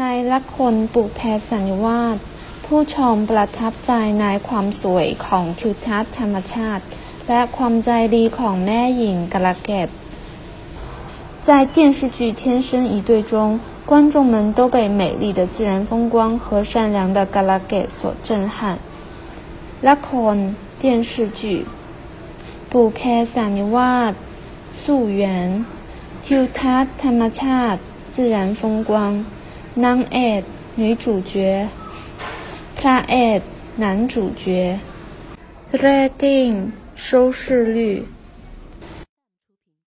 ในละครปุแพสัญญวาสผู้ชมประทับใจในความสวยของทิวทัศน์ธรรมชาติ และความใจดีของแม่หญิงกระเกต在电视剧《天生一对》中，观众们都被美丽的自然风光和善良的 g a l a g e t 所震撼。ละคร电视剧ปุแพสัญญวาส溯源ทิวทัศน์ธรรมชาติ自然风光 นางเอก女主角พระเอก男主角 rating 收视率